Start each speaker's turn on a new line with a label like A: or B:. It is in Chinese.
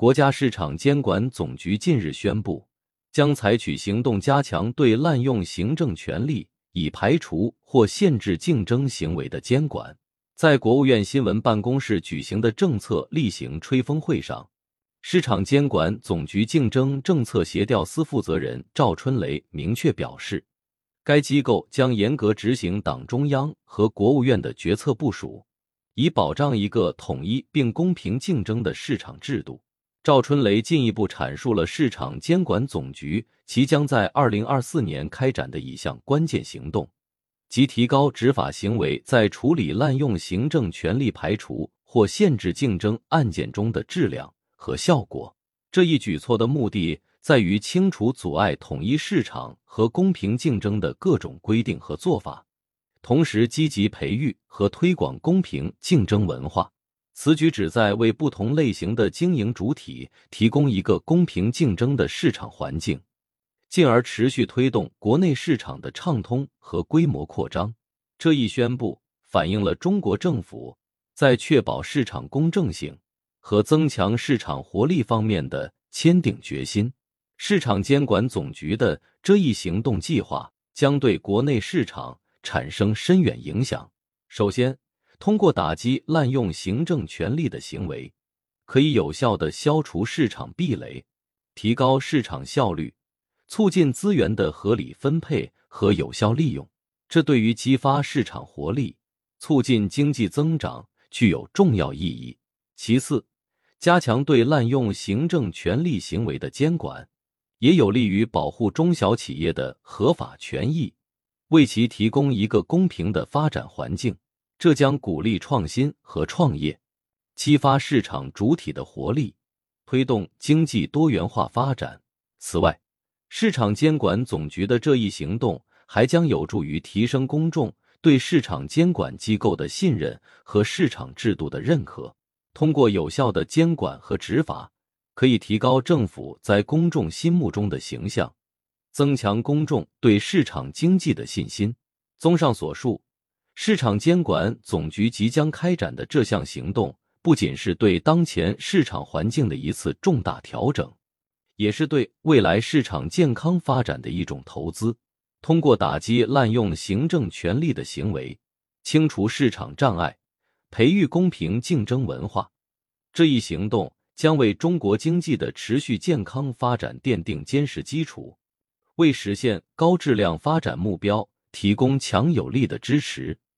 A: 国家市场监管总局近日宣布，将采取行动加强对滥用行政权力以排除或限制竞争行为的监管。在国务院新闻办公室举行的政策例行吹风会上，市场监管总局竞争政策协调司负责人赵春雷明确表示，该机构将严格执行党中央和国务院的决策部署。以保障一个统一并公平竞争的市场制度。赵春雷进一步阐述了市场监管总局即将在二零二四年开展的一项关键行动，即提高执法行为在处理滥用行政权力排除或限制竞争案件中的质量和效果。这一举措的目的在于清除阻碍统一市场和公平竞争的各种规定和做法。同时，积极培育和推广公平竞争文化。此举旨在为不同类型的经营主体提供一个公平竞争的市场环境，进而持续推动国内市场的畅通和规模扩张。这一宣布反映了中国政府在确保市场公正性和增强市场活力方面的坚定决心。市场监管总局的这一行动计划将对国内市场。产生深远影响。首先，通过打击滥用行政权力的行为，可以有效的消除市场壁垒，提高市场效率，促进资源的合理分配和有效利用。这对于激发市场活力、促进经济增长具有重要意义。其次，加强对滥用行政权力行为的监管，也有利于保护中小企业的合法权益。为其提供一个公平的发展环境，这将鼓励创新和创业，激发市场主体的活力，推动经济多元化发展。此外，市场监管总局的这一行动还将有助于提升公众对市场监管机构的信任和市场制度的认可。通过有效的监管和执法，可以提高政府在公众心目中的形象。增强公众对市场经济的信心。综上所述，市场监管总局即将开展的这项行动，不仅是对当前市场环境的一次重大调整，也是对未来市场健康发展的一种投资。通过打击滥用行政权力的行为，清除市场障碍，培育公平竞争文化，这一行动将为中国经济的持续健康发展奠定坚实基础。为实现高质量发展目标提供强有力的支持。